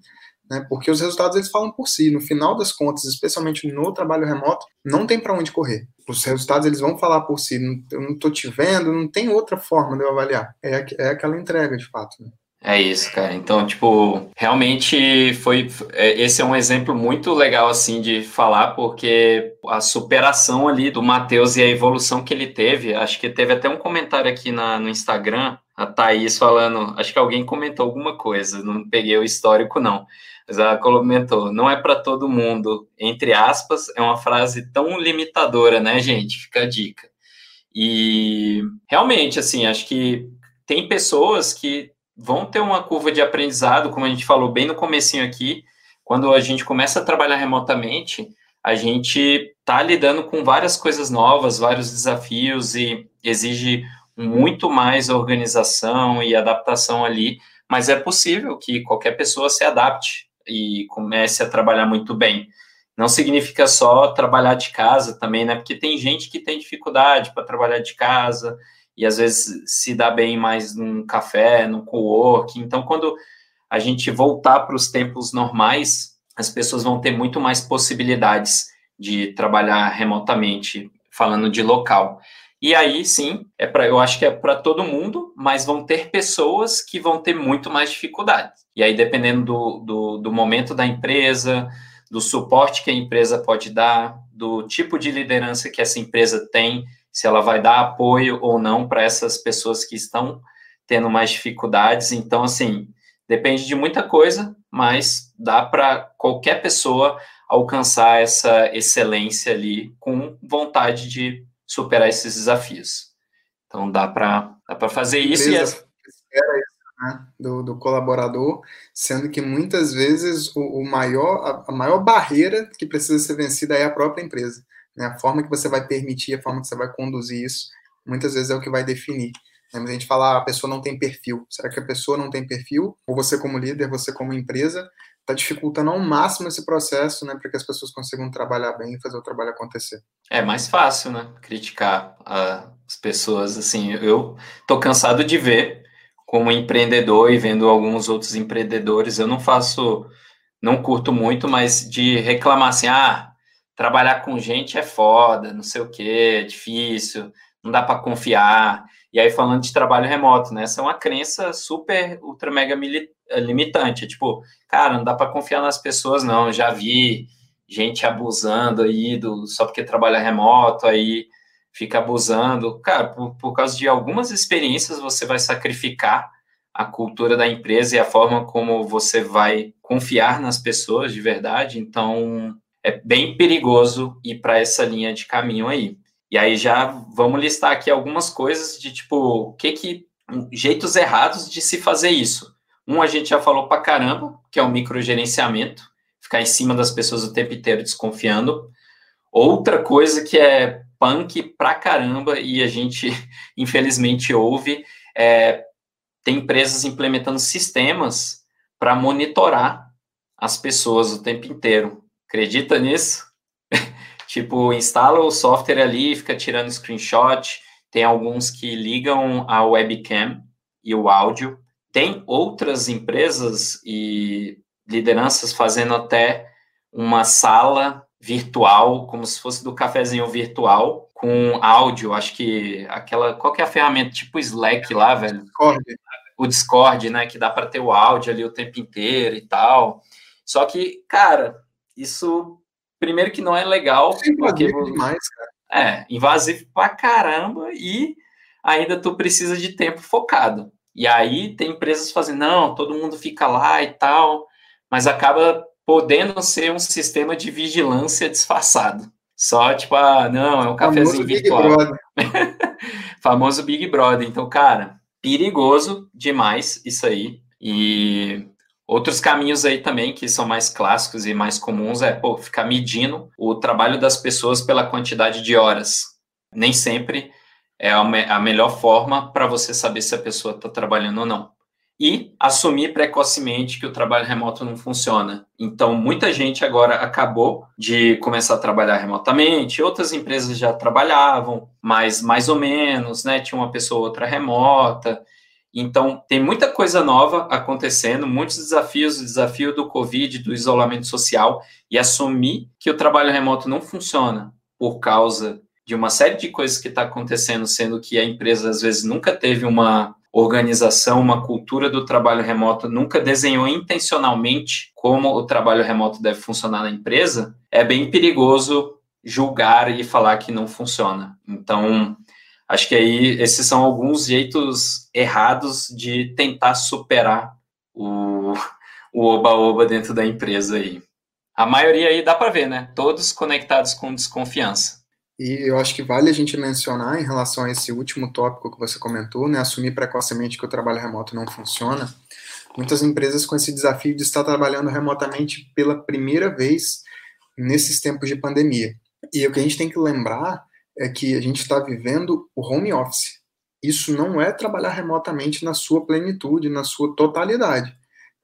né? Porque os resultados eles falam por si. No final das contas, especialmente no trabalho remoto, não tem para onde correr. Os resultados eles vão falar por si. Eu não estou te vendo, não tem outra forma de eu avaliar. É, é aquela entrega de fato. Né? É isso, cara. Então, tipo, realmente foi. É, esse é um exemplo muito legal, assim, de falar, porque a superação ali do Matheus e a evolução que ele teve. Acho que teve até um comentário aqui na, no Instagram, a Thaís falando. Acho que alguém comentou alguma coisa, não peguei o histórico, não. Mas ela comentou: não é para todo mundo, entre aspas, é uma frase tão limitadora, né, gente? Fica a dica. E realmente, assim, acho que tem pessoas que vão ter uma curva de aprendizado, como a gente falou bem no comecinho aqui, quando a gente começa a trabalhar remotamente, a gente está lidando com várias coisas novas, vários desafios e exige muito mais organização e adaptação ali, mas é possível que qualquer pessoa se adapte e comece a trabalhar muito bem. Não significa só trabalhar de casa também, né? Porque tem gente que tem dificuldade para trabalhar de casa, e às vezes se dá bem mais num café, num co-work. Então, quando a gente voltar para os tempos normais, as pessoas vão ter muito mais possibilidades de trabalhar remotamente, falando de local. E aí, sim, é para eu acho que é para todo mundo, mas vão ter pessoas que vão ter muito mais dificuldade. E aí, dependendo do, do, do momento da empresa, do suporte que a empresa pode dar, do tipo de liderança que essa empresa tem, se ela vai dar apoio ou não para essas pessoas que estão tendo mais dificuldades. Então, assim, depende de muita coisa, mas dá para qualquer pessoa alcançar essa excelência ali com vontade de superar esses desafios. Então dá para dá fazer isso e é... né, do, do, colaborador, sendo que muitas vezes o, o maior a, a, maior barreira que precisa ser vencida é a própria empresa. Né? A forma que você vai permitir, a forma que você vai conduzir isso, muitas vezes é o que vai definir. Né? A gente fala, ah, a pessoa não tem perfil. Será que a pessoa não tem perfil? Ou você como líder, você como empresa, está dificultando ao máximo esse processo, né, para que as pessoas consigam trabalhar bem e fazer o trabalho acontecer. É mais fácil, né, criticar uh, as pessoas, assim, eu tô cansado de ver como empreendedor e vendo alguns outros empreendedores, eu não faço, não curto muito, mas de reclamar assim, ah, trabalhar com gente é foda, não sei o que, é difícil, não dá para confiar. E aí, falando de trabalho remoto, né? Essa é uma crença super, ultra, mega limitante. Tipo, cara, não dá para confiar nas pessoas, não. Já vi gente abusando aí do, só porque trabalha remoto, aí fica abusando. Cara, por, por causa de algumas experiências, você vai sacrificar a cultura da empresa e a forma como você vai confiar nas pessoas de verdade. Então, é bem perigoso ir para essa linha de caminho aí. E aí já vamos listar aqui algumas coisas de tipo, o que que jeitos errados de se fazer isso. Um a gente já falou para caramba, que é o microgerenciamento, ficar em cima das pessoas o tempo inteiro desconfiando. Outra coisa que é punk pra caramba e a gente infelizmente ouve é tem empresas implementando sistemas para monitorar as pessoas o tempo inteiro. Acredita nisso? Tipo, instala o software ali, fica tirando screenshot. Tem alguns que ligam a webcam e o áudio. Tem outras empresas e lideranças fazendo até uma sala virtual, como se fosse do cafezinho virtual, com áudio. Acho que aquela. Qual que é a ferramenta? Tipo Slack lá, velho? Discord. O Discord, né? Que dá para ter o áudio ali o tempo inteiro e tal. Só que, cara, isso primeiro que não é legal. Sim, porque demais, cara. É, invasivo pra caramba e ainda tu precisa de tempo focado. E aí tem empresas fazendo, não, todo mundo fica lá e tal, mas acaba podendo ser um sistema de vigilância disfarçado. Só tipo, ah, não, é um cafezinho virtual. Famoso Big Brother. Então, cara, perigoso demais isso aí. E Outros caminhos aí também que são mais clássicos e mais comuns é pô, ficar medindo o trabalho das pessoas pela quantidade de horas. Nem sempre é a, me a melhor forma para você saber se a pessoa está trabalhando ou não. E assumir precocemente que o trabalho remoto não funciona. Então, muita gente agora acabou de começar a trabalhar remotamente, outras empresas já trabalhavam, mas mais ou menos, né? Tinha uma pessoa ou outra remota. Então, tem muita coisa nova acontecendo, muitos desafios, o desafio do Covid, do isolamento social, e assumir que o trabalho remoto não funciona por causa de uma série de coisas que está acontecendo, sendo que a empresa, às vezes, nunca teve uma organização, uma cultura do trabalho remoto, nunca desenhou intencionalmente como o trabalho remoto deve funcionar na empresa, é bem perigoso julgar e falar que não funciona. Então, Acho que aí esses são alguns jeitos errados de tentar superar o oba-oba dentro da empresa aí. A maioria aí dá para ver, né? Todos conectados com desconfiança. E eu acho que vale a gente mencionar em relação a esse último tópico que você comentou, né? Assumir precocemente que o trabalho remoto não funciona. Muitas empresas com esse desafio de estar trabalhando remotamente pela primeira vez nesses tempos de pandemia. E o que a gente tem que lembrar é que a gente está vivendo o home office. Isso não é trabalhar remotamente na sua plenitude, na sua totalidade.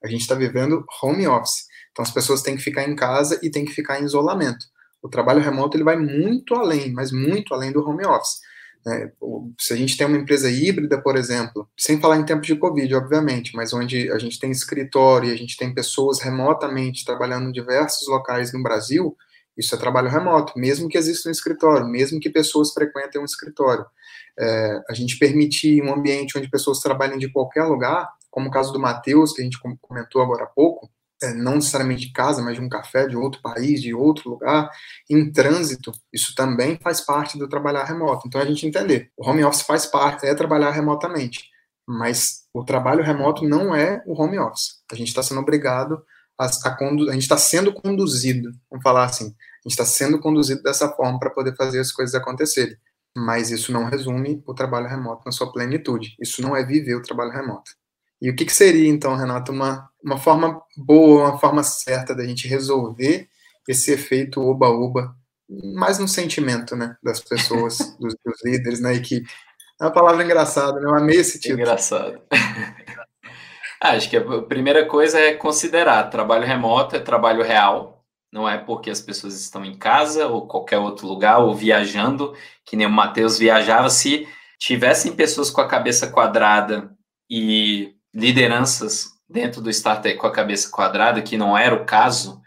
A gente está vivendo home office. Então as pessoas têm que ficar em casa e têm que ficar em isolamento. O trabalho remoto ele vai muito além, mas muito além do home office. Né? Se a gente tem uma empresa híbrida, por exemplo, sem falar em tempos de Covid, obviamente, mas onde a gente tem escritório e a gente tem pessoas remotamente trabalhando em diversos locais no Brasil, isso é trabalho remoto, mesmo que exista um escritório, mesmo que pessoas frequentem um escritório. É, a gente permitir um ambiente onde pessoas trabalhem de qualquer lugar, como o caso do Matheus, que a gente comentou agora há pouco, é, não necessariamente de casa, mas de um café, de outro país, de outro lugar, em trânsito, isso também faz parte do trabalhar remoto. Então a gente entender, o home office faz parte, é trabalhar remotamente, mas o trabalho remoto não é o home office. A gente está sendo obrigado a, a, a gente está sendo conduzido, vamos falar assim, a gente está sendo conduzido dessa forma para poder fazer as coisas acontecerem. Mas isso não resume o trabalho remoto na sua plenitude. Isso não é viver o trabalho remoto. E o que, que seria, então, Renato, uma, uma forma boa, uma forma certa da gente resolver esse efeito oba-oba, mais no sentimento né, das pessoas, dos, dos líderes na equipe? É uma palavra engraçada, né? Eu amei esse título. Engraçado. Ah, acho que a primeira coisa é considerar trabalho remoto é trabalho real, não é porque as pessoas estão em casa ou qualquer outro lugar ou viajando, que nem o Matheus viajava. Se tivessem pessoas com a cabeça quadrada e lideranças dentro do starter com a cabeça quadrada, que não era o caso,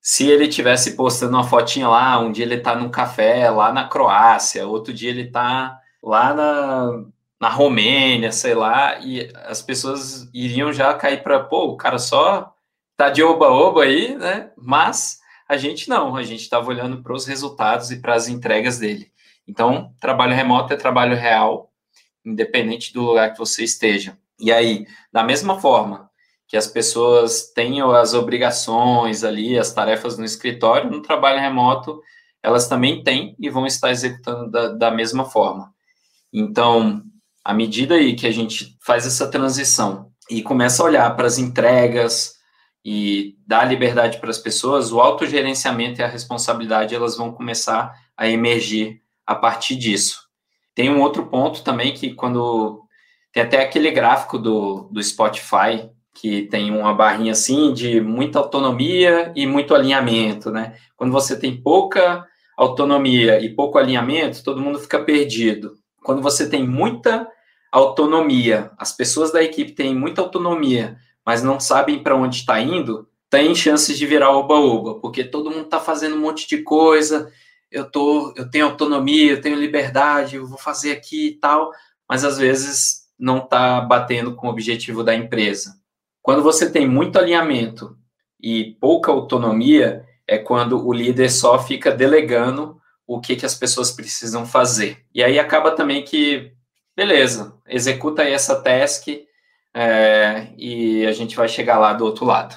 se ele tivesse postando uma fotinha lá, um dia ele está num café lá na Croácia, outro dia ele está lá na, na Romênia, sei lá, e as pessoas iriam já cair para, pô, o cara só tá de oba-oba aí, né? Mas a gente não, a gente estava olhando para os resultados e para as entregas dele. Então, trabalho remoto é trabalho real, independente do lugar que você esteja. E aí, da mesma forma que as pessoas têm as obrigações ali, as tarefas no escritório, no trabalho remoto, elas também têm e vão estar executando da, da mesma forma. Então, à medida aí que a gente faz essa transição e começa a olhar para as entregas e dar liberdade para as pessoas, o autogerenciamento e a responsabilidade elas vão começar a emergir a partir disso. Tem um outro ponto também que quando tem até aquele gráfico do, do Spotify, que tem uma barrinha assim de muita autonomia e muito alinhamento, né? Quando você tem pouca autonomia e pouco alinhamento, todo mundo fica perdido. Quando você tem muita autonomia, as pessoas da equipe têm muita autonomia, mas não sabem para onde está indo, tem chances de virar oba-oba, porque todo mundo está fazendo um monte de coisa, eu, tô, eu tenho autonomia, eu tenho liberdade, eu vou fazer aqui e tal, mas às vezes não está batendo com o objetivo da empresa. Quando você tem muito alinhamento e pouca autonomia, é quando o líder só fica delegando o que, que as pessoas precisam fazer. E aí acaba também que, beleza, executa aí essa task é, e a gente vai chegar lá do outro lado.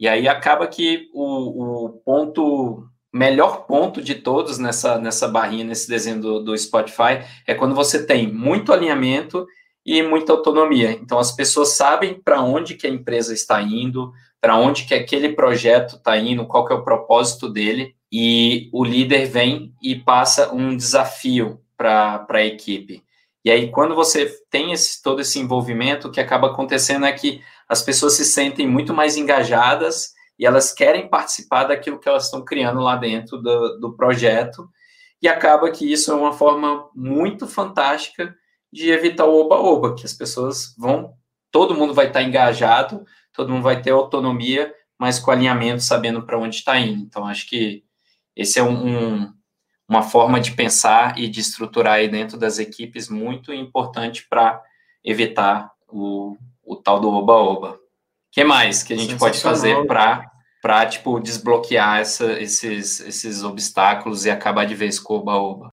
E aí acaba que o, o ponto melhor ponto de todos nessa, nessa barrinha, nesse desenho do, do Spotify, é quando você tem muito alinhamento e muita autonomia. Então as pessoas sabem para onde que a empresa está indo, para onde que aquele projeto está indo, qual que é o propósito dele, e o líder vem e passa um desafio para a equipe. E aí, quando você tem esse, todo esse envolvimento, o que acaba acontecendo é que as pessoas se sentem muito mais engajadas e elas querem participar daquilo que elas estão criando lá dentro do, do projeto, e acaba que isso é uma forma muito fantástica de evitar o oba-oba, que as pessoas vão, todo mundo vai estar engajado, todo mundo vai ter autonomia, mas com alinhamento, sabendo para onde está indo. Então, acho que esse é um, um, uma forma de pensar e de estruturar aí dentro das equipes muito importante para evitar o, o tal do oba-oba. O que mais que a gente pode fazer para para tipo desbloquear essa, esses, esses obstáculos e acabar de vez com o oba-oba?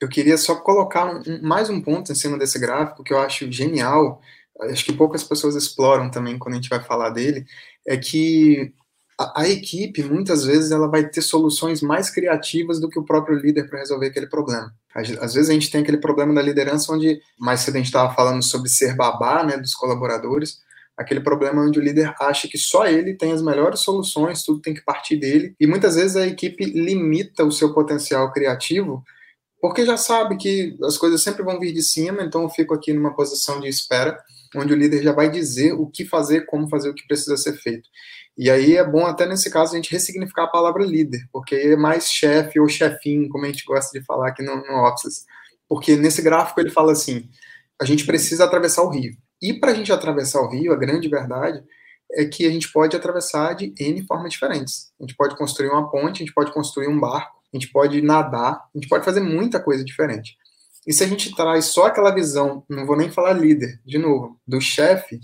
eu queria só colocar um, mais um ponto em cima desse gráfico que eu acho genial, acho que poucas pessoas exploram também quando a gente vai falar dele, é que a, a equipe, muitas vezes, ela vai ter soluções mais criativas do que o próprio líder para resolver aquele problema. Às, vezes a gente tem aquele problema da liderança onde, mais cedo a gente estava falando sobre ser babá, né, dos colaboradores, aquele problema onde o líder acha que só ele tem as melhores soluções, tudo tem que partir dele, e muitas vezes a equipe limita o seu potencial criativo porque já sabe que as coisas sempre vão vir de cima, então eu fico aqui numa posição de espera, onde o líder já vai dizer o que fazer, como fazer, o que precisa ser feito. E aí é bom até nesse caso a gente ressignificar a palavra líder, porque é mais chefe ou chefinho, como a gente gosta de falar aqui no, no Office. Porque nesse gráfico ele fala assim: a gente precisa atravessar o rio. E para a gente atravessar o rio, a grande verdade é que a gente pode atravessar de N formas diferentes. A gente pode construir uma ponte, a gente pode construir um barco, a gente pode nadar, a gente pode fazer muita coisa diferente. E se a gente traz só aquela visão, não vou nem falar líder, de novo, do chefe,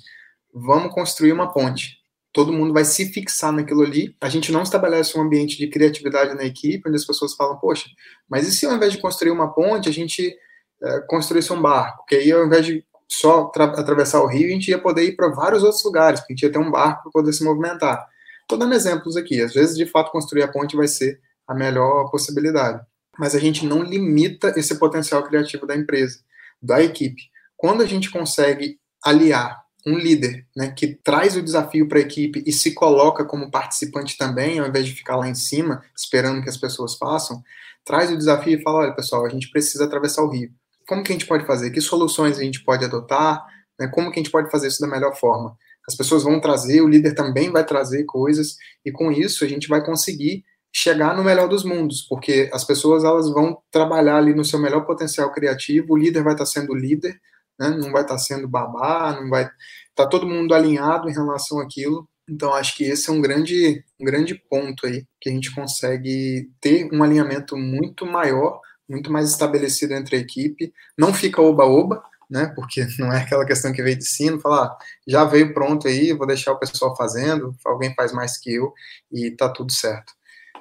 vamos construir uma ponte. Todo mundo vai se fixar naquilo ali. A gente não estabelece um ambiente de criatividade na equipe, onde as pessoas falam, poxa, mas e se ao invés de construir uma ponte, a gente é, construísse um barco? Que aí ao invés de só atravessar o rio, a gente ia poder ir para vários outros lugares, porque a gente ia ter um barco para poder se movimentar. Estou dando exemplos aqui. Às vezes, de fato, construir a ponte vai ser a melhor possibilidade. Mas a gente não limita esse potencial criativo da empresa, da equipe. Quando a gente consegue aliar um líder né, que traz o desafio para a equipe e se coloca como participante também, ao invés de ficar lá em cima esperando que as pessoas façam, traz o desafio e fala: olha, pessoal, a gente precisa atravessar o rio como que a gente pode fazer? Que soluções a gente pode adotar? Né? Como que a gente pode fazer isso da melhor forma? As pessoas vão trazer, o líder também vai trazer coisas, e com isso a gente vai conseguir chegar no melhor dos mundos, porque as pessoas elas vão trabalhar ali no seu melhor potencial criativo, o líder vai estar sendo líder, né? não vai estar sendo babá, não vai tá todo mundo alinhado em relação àquilo. Então acho que esse é um grande um grande ponto aí que a gente consegue ter um alinhamento muito maior muito mais estabelecido entre a equipe, não fica oba-oba, né, porque não é aquela questão que veio de cima, falar, ah, já veio pronto aí, vou deixar o pessoal fazendo, alguém faz mais que eu, e tá tudo certo.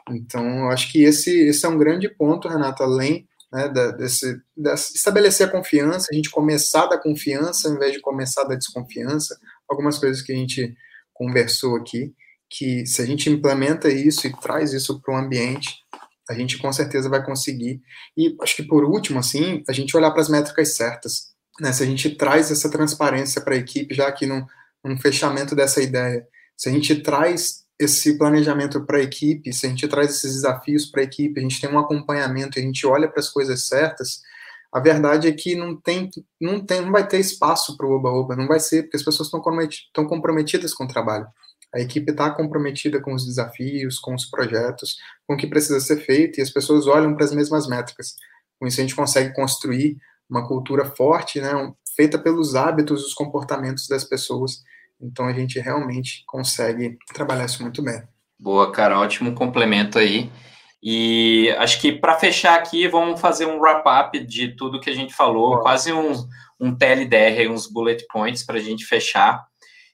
Então, eu acho que esse, esse é um grande ponto, Renato, além né, desse, desse, estabelecer a confiança, a gente começar da confiança ao invés de começar da desconfiança, algumas coisas que a gente conversou aqui, que se a gente implementa isso e traz isso para o ambiente, a gente com certeza vai conseguir. E acho que por último, assim, a gente olhar para as métricas certas. Né? Se a gente traz essa transparência para a equipe, já aqui num, num fechamento dessa ideia, se a gente traz esse planejamento para a equipe, se a gente traz esses desafios para a equipe, a gente tem um acompanhamento, a gente olha para as coisas certas, a verdade é que não tem, não tem, não vai ter espaço para o oba-oba, não vai ser, porque as pessoas estão comprometidas com o trabalho. A equipe está comprometida com os desafios, com os projetos, com o que precisa ser feito, e as pessoas olham para as mesmas métricas. Com isso, a gente consegue construir uma cultura forte, né, feita pelos hábitos os comportamentos das pessoas. Então, a gente realmente consegue trabalhar isso muito bem. Boa, cara, ótimo complemento aí. E acho que para fechar aqui, vamos fazer um wrap-up de tudo que a gente falou, Boa. quase um, um TLDR, uns bullet points para a gente fechar.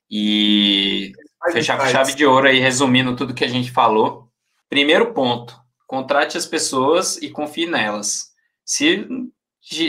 E Fechar com chave de ouro aí, resumindo tudo que a gente falou. Primeiro ponto: contrate as pessoas e confie nelas. Se,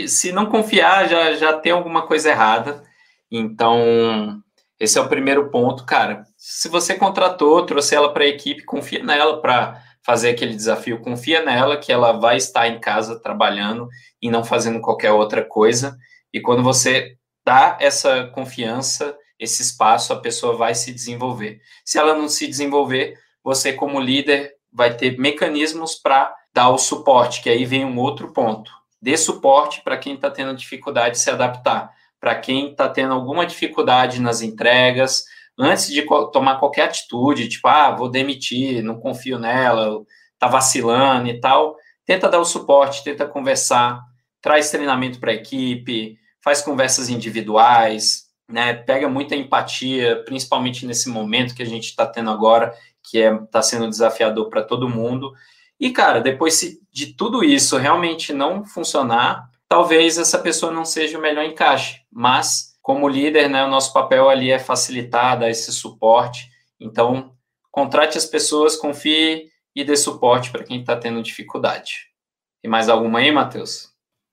se não confiar, já, já tem alguma coisa errada. Então, esse é o primeiro ponto, cara. Se você contratou, trouxe ela para a equipe, confia nela para fazer aquele desafio, confia nela que ela vai estar em casa trabalhando e não fazendo qualquer outra coisa. E quando você dá essa confiança, esse espaço, a pessoa vai se desenvolver. Se ela não se desenvolver, você, como líder, vai ter mecanismos para dar o suporte, que aí vem um outro ponto. Dê suporte para quem está tendo dificuldade de se adaptar, para quem está tendo alguma dificuldade nas entregas, antes de tomar qualquer atitude, tipo, ah, vou demitir, não confio nela, tá vacilando e tal, tenta dar o suporte, tenta conversar, traz treinamento para a equipe, faz conversas individuais, né, pega muita empatia, principalmente nesse momento que a gente está tendo agora, que é está sendo desafiador para todo mundo. E cara, depois de tudo isso realmente não funcionar, talvez essa pessoa não seja o melhor encaixe. Mas como líder, né, o nosso papel ali é facilitar, dar esse suporte. Então, contrate as pessoas, confie e dê suporte para quem está tendo dificuldade. Tem mais alguma aí, Matheus?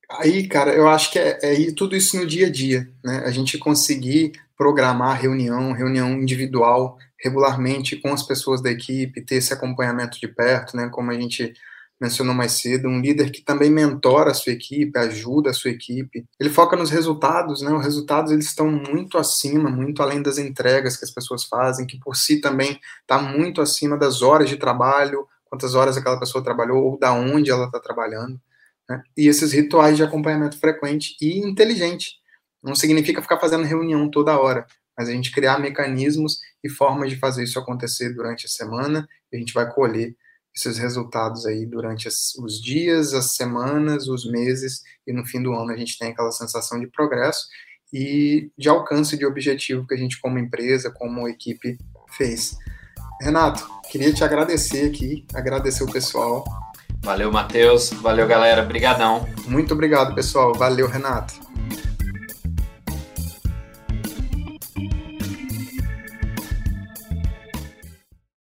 Aí, cara, eu acho que é, é tudo isso no dia a dia, né? A gente conseguir programar reunião, reunião individual, regularmente com as pessoas da equipe, ter esse acompanhamento de perto, né? Como a gente mencionou mais cedo, um líder que também mentora a sua equipe, ajuda a sua equipe. Ele foca nos resultados, né? Os resultados eles estão muito acima, muito além das entregas que as pessoas fazem, que por si também está muito acima das horas de trabalho, quantas horas aquela pessoa trabalhou ou da onde ela está trabalhando. Né? E esses rituais de acompanhamento frequente e inteligente. Não significa ficar fazendo reunião toda hora, mas a gente criar mecanismos e formas de fazer isso acontecer durante a semana e a gente vai colher esses resultados aí durante as, os dias, as semanas, os meses e no fim do ano a gente tem aquela sensação de progresso e de alcance de objetivo que a gente como empresa, como equipe fez. Renato, queria te agradecer aqui, agradecer o pessoal. Valeu, Matheus. Valeu, galera. Obrigadão. Muito obrigado, pessoal. Valeu, Renato.